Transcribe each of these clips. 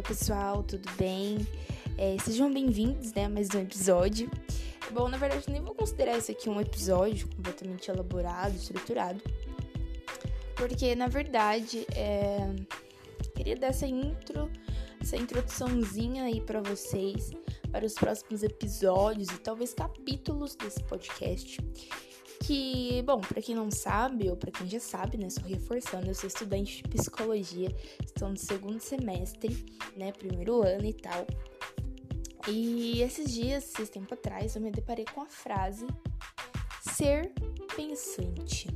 Oi, pessoal, tudo bem? É, sejam bem-vindos, né, a mais um episódio. Bom, na verdade, nem vou considerar esse aqui um episódio completamente elaborado, estruturado, porque, na verdade, é... queria dar essa intro, essa introduçãozinha aí para vocês, para os próximos episódios e talvez capítulos desse podcast que, bom, para quem não sabe, ou para quem já sabe, né, só reforçando, eu sou estudante de psicologia, estou no segundo semestre, né, primeiro ano e tal. E esses dias, esses tempo atrás, eu me deparei com a frase ser pensante.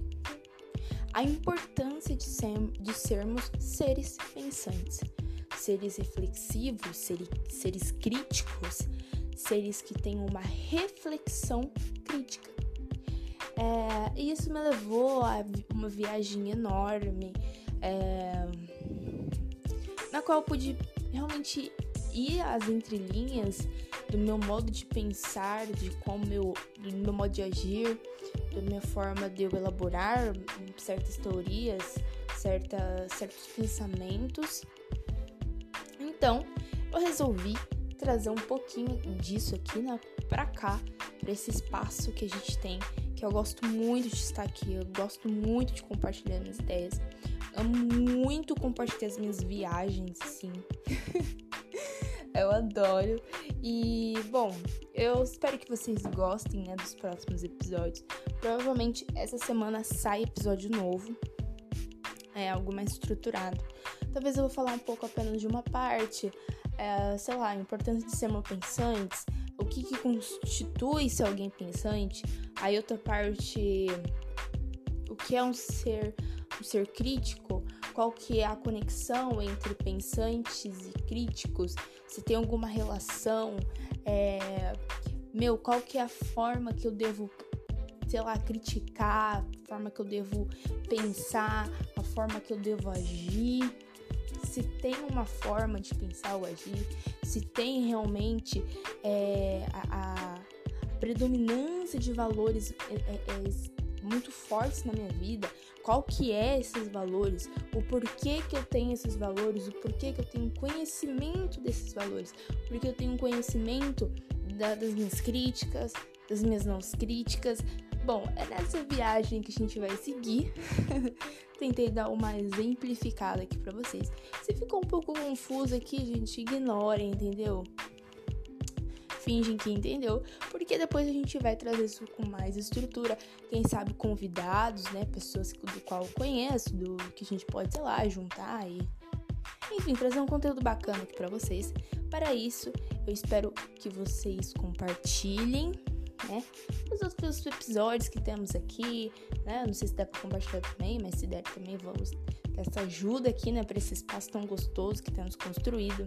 A importância de, ser, de sermos seres pensantes, seres reflexivos, seres, seres críticos, seres que têm uma reflexão crítica. É, e isso me levou a uma viagem enorme, é, na qual eu pude realmente ir às entrelinhas do meu modo de pensar, de como eu, do meu modo de agir, da minha forma de eu elaborar certas teorias, certa, certos pensamentos. Então, eu resolvi trazer um pouquinho disso aqui, né, pra cá, pra esse espaço que a gente tem que eu gosto muito de estar aqui, eu gosto muito de compartilhar minhas ideias. Amo muito compartilhar as minhas viagens, sim. eu adoro. E, bom, eu espero que vocês gostem né, dos próximos episódios. Provavelmente essa semana sai episódio novo. É algo mais estruturado. Talvez eu vou falar um pouco apenas de uma parte. É, sei lá, a importância de sermos pensantes o que, que constitui ser alguém pensante, aí outra parte, o que é um ser, um ser crítico, qual que é a conexão entre pensantes e críticos, se tem alguma relação, é, meu, qual que é a forma que eu devo, sei lá, criticar, a forma que eu devo pensar, a forma que eu devo agir? Se tem uma forma de pensar ou agir, se tem realmente é, a, a, predominância de valores é, é, é, muito fortes na minha vida, qual que é esses valores, o porquê que eu tenho esses valores, o porquê que eu tenho conhecimento desses valores, porque eu tenho conhecimento da, das minhas críticas, das minhas não críticas, Bom, é nessa viagem que a gente vai seguir. Tentei dar uma exemplificada aqui para vocês. Se ficou um pouco confuso aqui, gente, ignorem, entendeu? Fingem que entendeu, porque depois a gente vai trazer isso com mais estrutura. Quem sabe convidados, né? Pessoas do qual eu conheço, do que a gente pode, sei lá, juntar e. Enfim, trazer um conteúdo bacana aqui para vocês. Para isso, eu espero que vocês compartilhem né? Os outros episódios que temos aqui, né? Não sei se dá pra compartilhar também, mas se der também vamos ter essa ajuda aqui, né? Pra esse espaço tão gostoso que temos construído.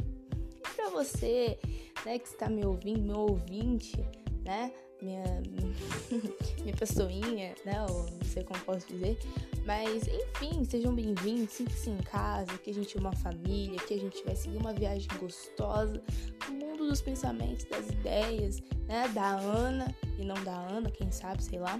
E pra você, né, que está me ouvindo, meu ouvinte, né? Minha, minha pessoinha, né? Ou não sei como posso dizer. Mas, enfim, sejam bem-vindos, sintam-se em casa, que a gente é uma família, que a gente vai seguir uma viagem gostosa no mundo dos pensamentos, das ideias, né? Da Ana e não da Ana, quem sabe, sei lá.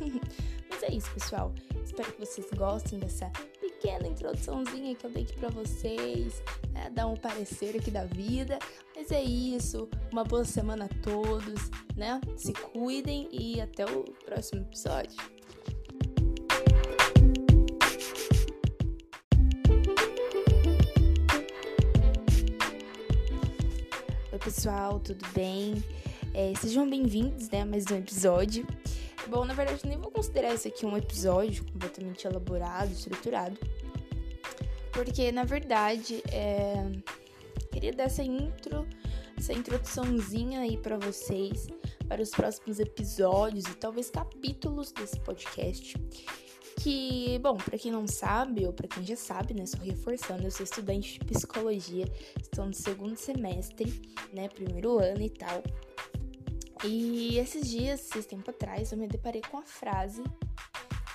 Mas é isso, pessoal. Espero que vocês gostem dessa pequena introduçãozinha que eu dei aqui pra vocês, né? Dar um parecer aqui da vida. Mas é isso. Uma boa semana a todos, né? Se cuidem e até o próximo episódio. Oi, pessoal, tudo bem? É, sejam bem-vindos, né, a mais um episódio. Bom, na verdade, nem vou considerar esse aqui um episódio completamente elaborado, estruturado, porque, na verdade, é... queria dar essa intro, essa introduçãozinha aí para vocês, para os próximos episódios e talvez capítulos desse podcast. Que, bom, para quem não sabe, ou para quem já sabe, né, só reforçando, eu sou estudante de psicologia, estou no segundo semestre, né, primeiro ano e tal. E esses dias, esses tempo atrás, eu me deparei com a frase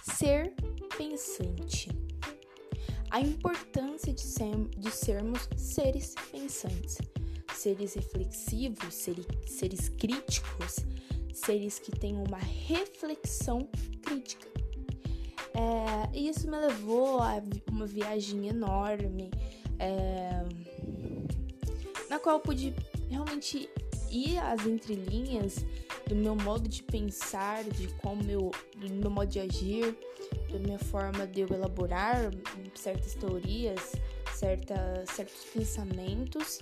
ser pensante. A importância de, ser, de sermos seres pensantes, seres reflexivos, seres, seres críticos, seres que têm uma reflexão crítica. É, e isso me levou a uma viagem enorme, é, na qual pude realmente ir às entrelinhas do meu modo de pensar, de como eu, do meu modo de agir, minha forma de eu elaborar certas teorias, certa, certos pensamentos.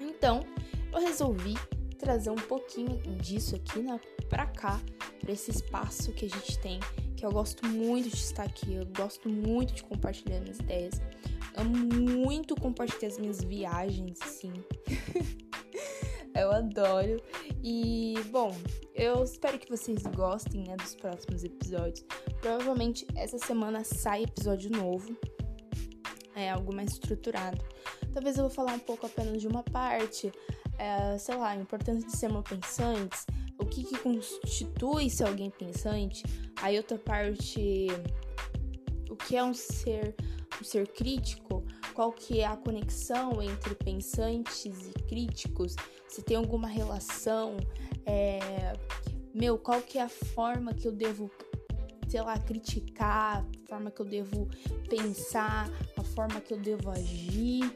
Então, eu resolvi trazer um pouquinho disso aqui né, pra cá, pra esse espaço que a gente tem, que eu gosto muito de estar aqui, eu gosto muito de compartilhar minhas ideias, amo muito compartilhar as minhas viagens, sim. eu adoro. E, bom, eu espero que vocês gostem né, dos próximos episódios. Provavelmente essa semana sai episódio novo. É algo mais estruturado. Talvez eu vou falar um pouco apenas de uma parte. É, sei lá, a importância de ser uma pensante. O que, que constitui ser alguém pensante. Aí outra parte. O que é um ser, um ser crítico? qual que é a conexão entre pensantes e críticos, se tem alguma relação, é, meu, qual que é a forma que eu devo, sei lá, criticar, a forma que eu devo pensar, a forma que eu devo agir,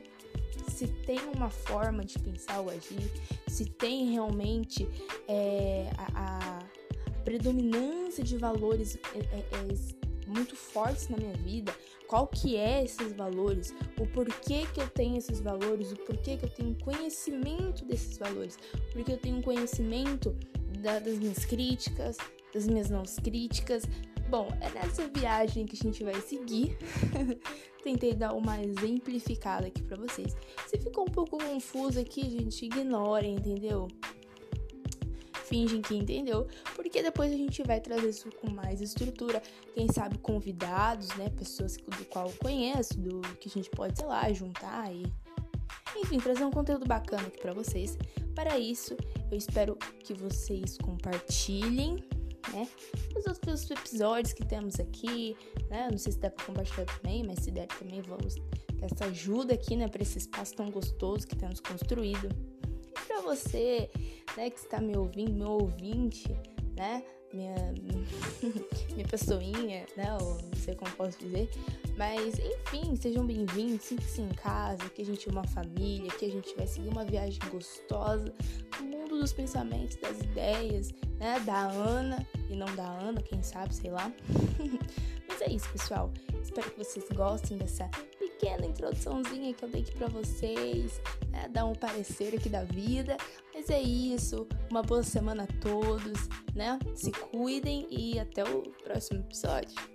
se tem uma forma de pensar ou agir, se tem realmente é, a, a, predominância de valores é, é, é muito fortes na minha vida, qual que é esses valores, o porquê que eu tenho esses valores, o porquê que eu tenho conhecimento desses valores, porque eu tenho conhecimento da, das minhas críticas, das minhas não críticas. Bom, é nessa viagem que a gente vai seguir. Tentei dar uma exemplificada aqui para vocês. Se ficou um pouco confuso aqui, gente, ignorem, entendeu? fingem que entendeu, porque depois a gente vai trazer isso com mais estrutura, quem sabe convidados, né, pessoas do qual eu conheço, do que a gente pode, sei lá, juntar e enfim, trazer um conteúdo bacana aqui para vocês. Para isso, eu espero que vocês compartilhem, né, os outros episódios que temos aqui, né? Não sei se dá para compartilhar também, mas se der também vamos ter essa ajuda aqui, né, para esse espaço tão gostoso que temos construído. Para você, né, que está me ouvindo, meu ouvinte, né, minha, minha pessoinha, né, ou não sei como posso dizer, mas enfim, sejam bem-vindos, sinta-se em casa, que a gente é uma família, que a gente vai seguir uma viagem gostosa no dos pensamentos, das ideias, né, da Ana e não da Ana, quem sabe, sei lá. mas é isso, pessoal. Espero que vocês gostem dessa pequena introduçãozinha que eu dei aqui pra vocês, né? Dar um parecer aqui da vida. Mas é isso. Uma boa semana a todos, né? Se cuidem e até o próximo episódio.